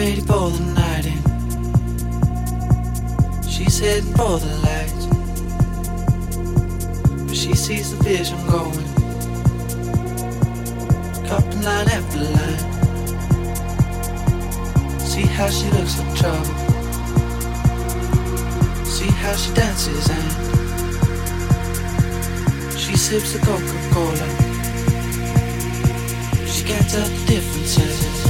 ready for the night in. She's heading for the lights. But she sees the vision going. Cupping line after line. See how she looks like trouble. See how she dances and she sips the Coca-Cola. She can't tell the difference yet.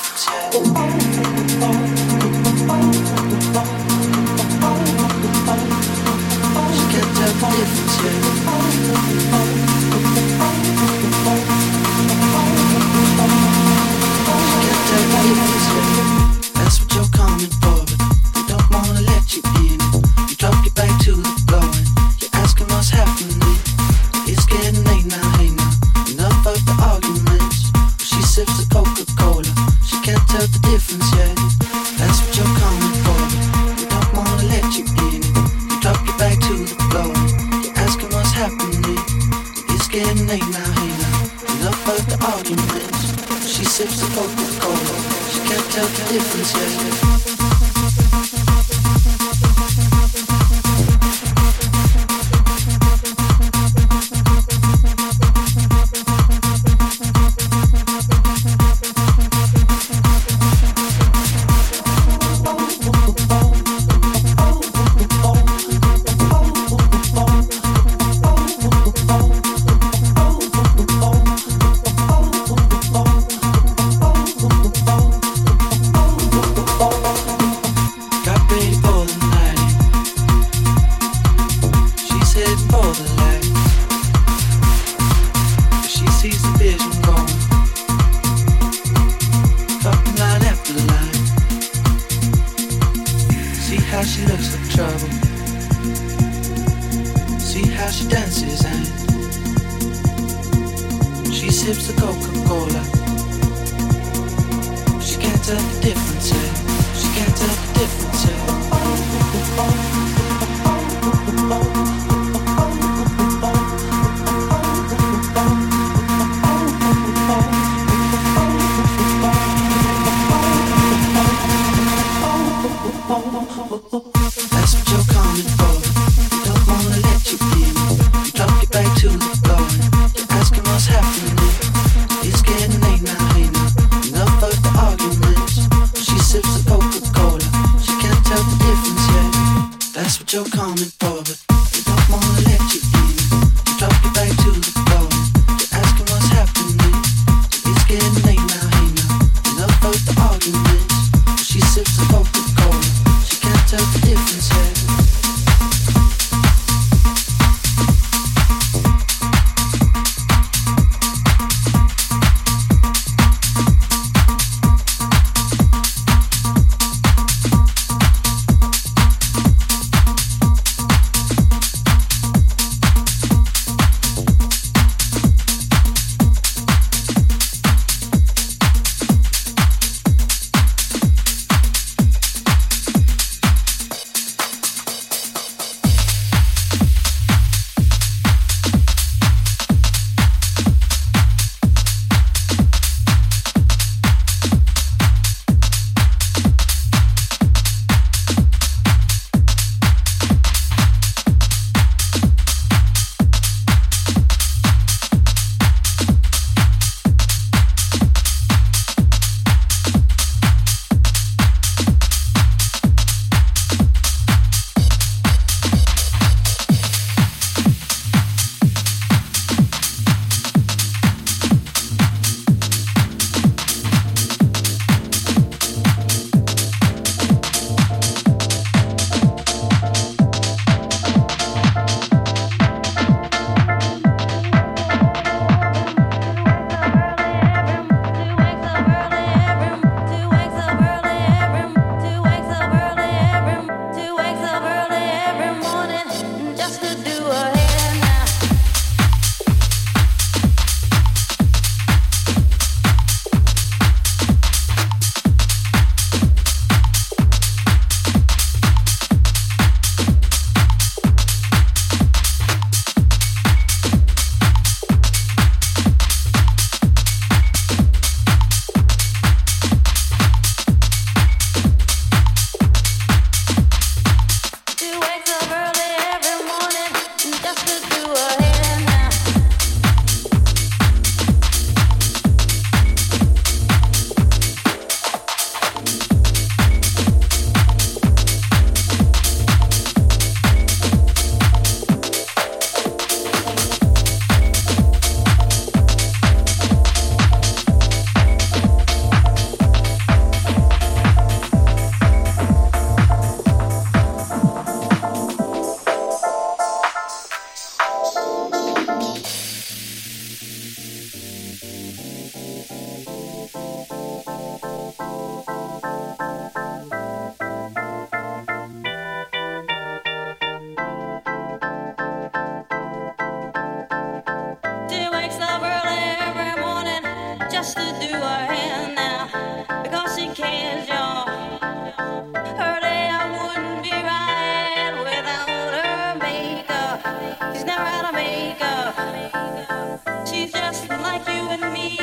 She's just like you and me,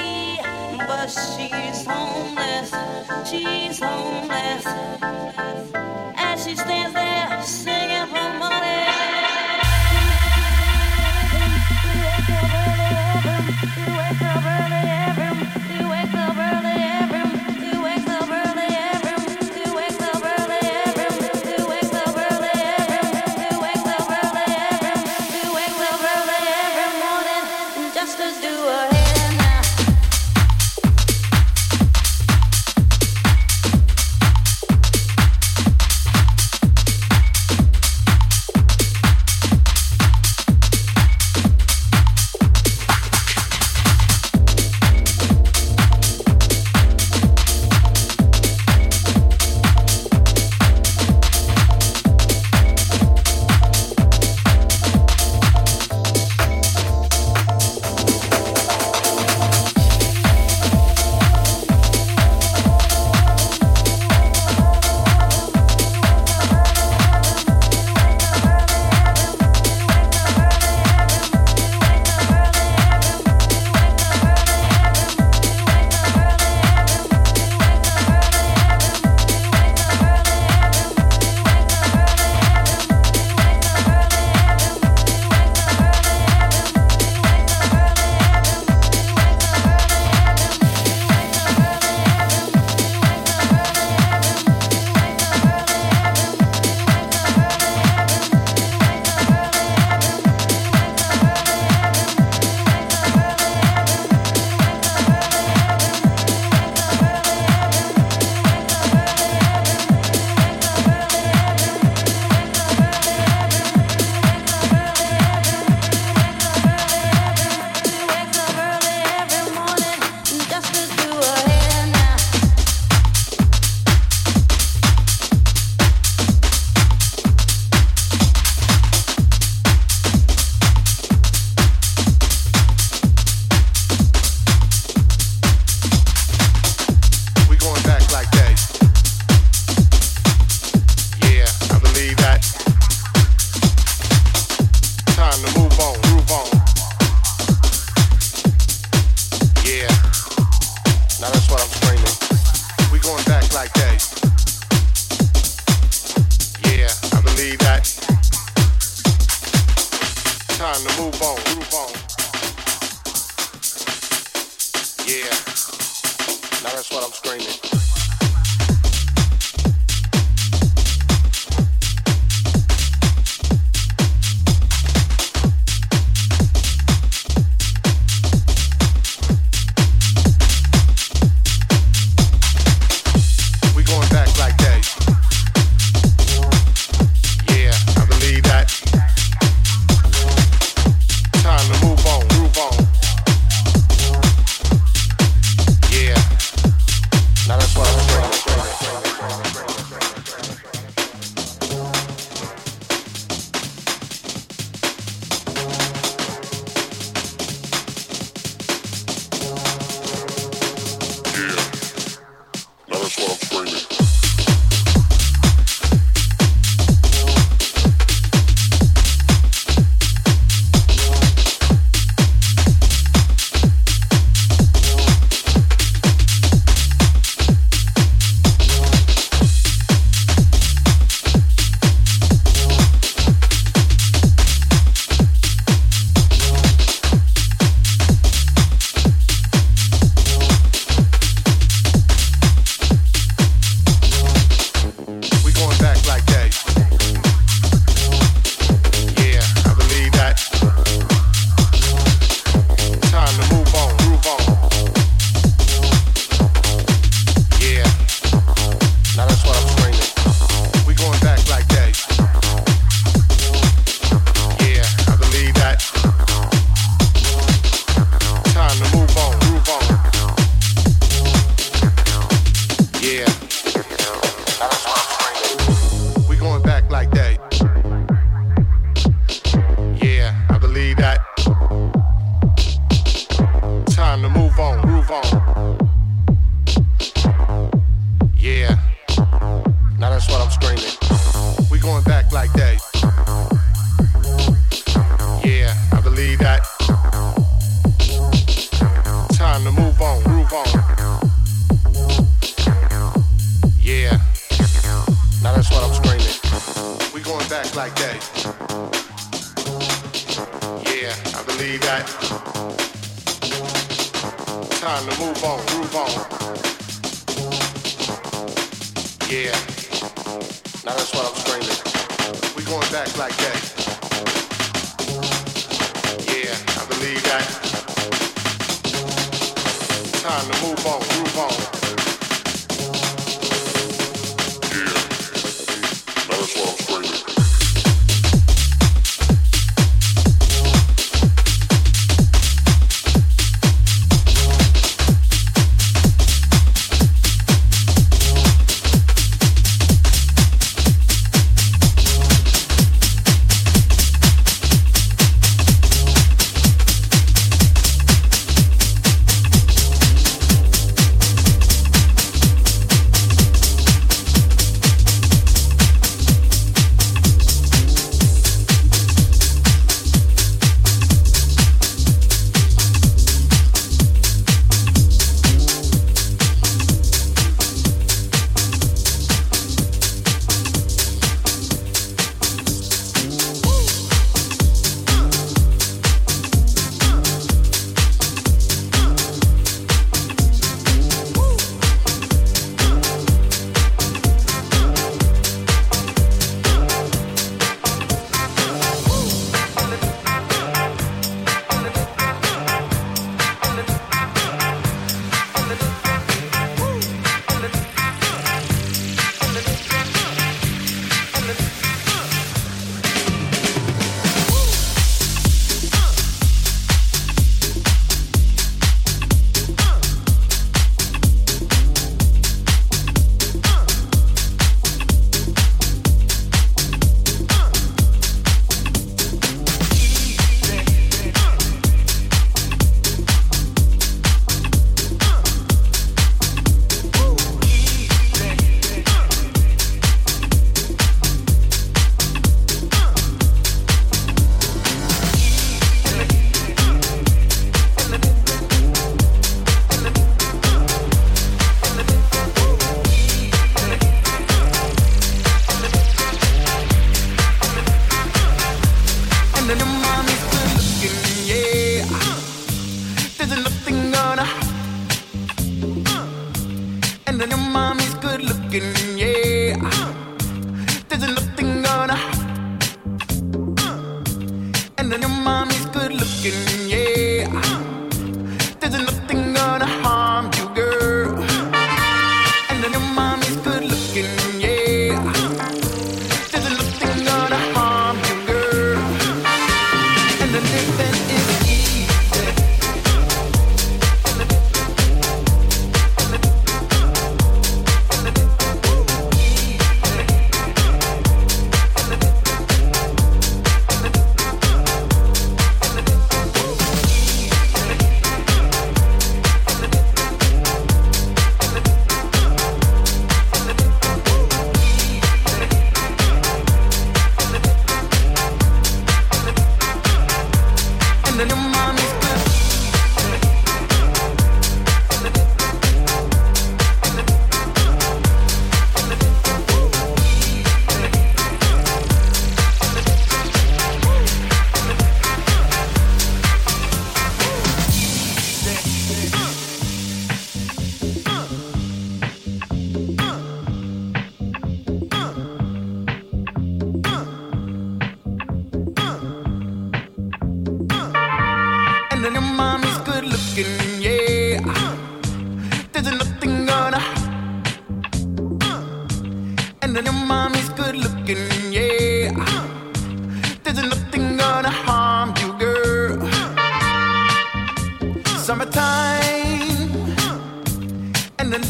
but she's homeless. She's homeless. and she stands there singing for money. You wake up early.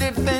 Living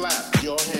clap your hands.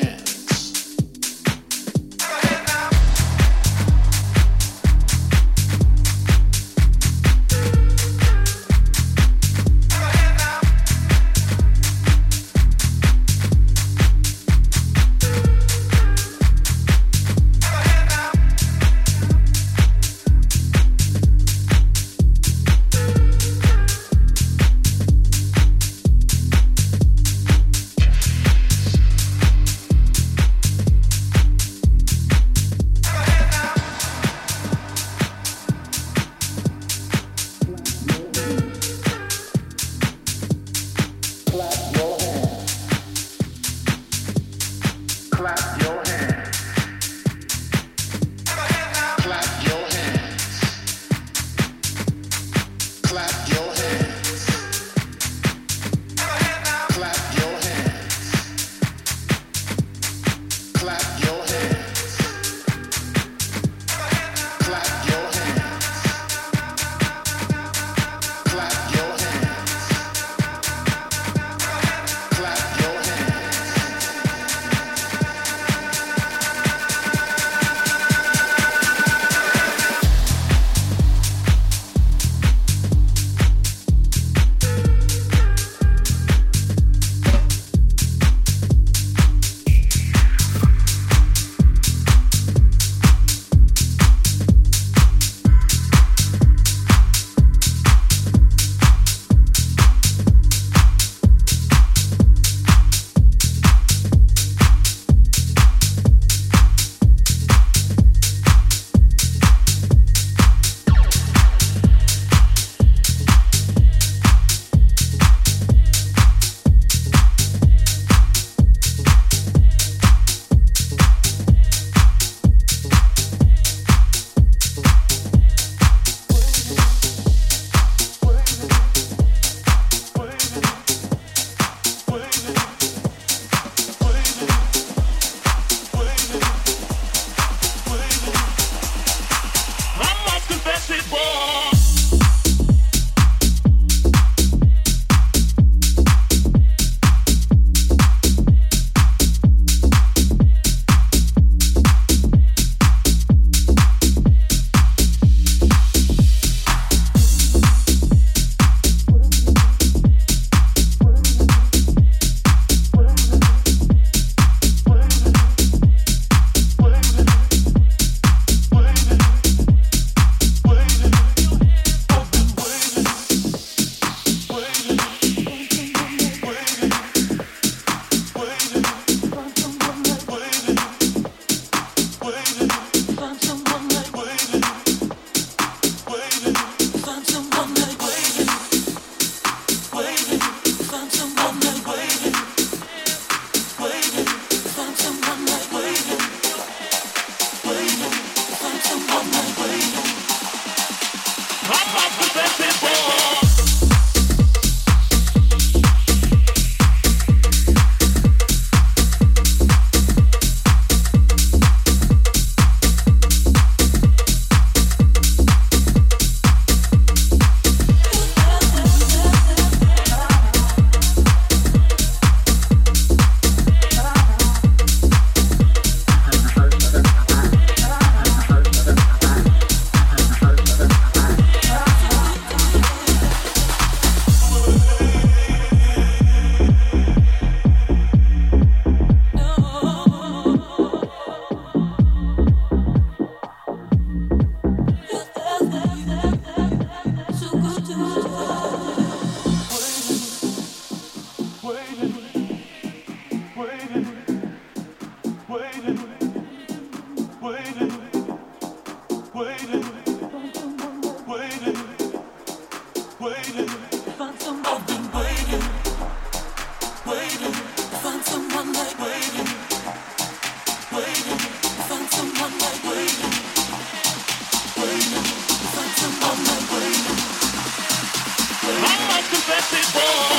happy boy.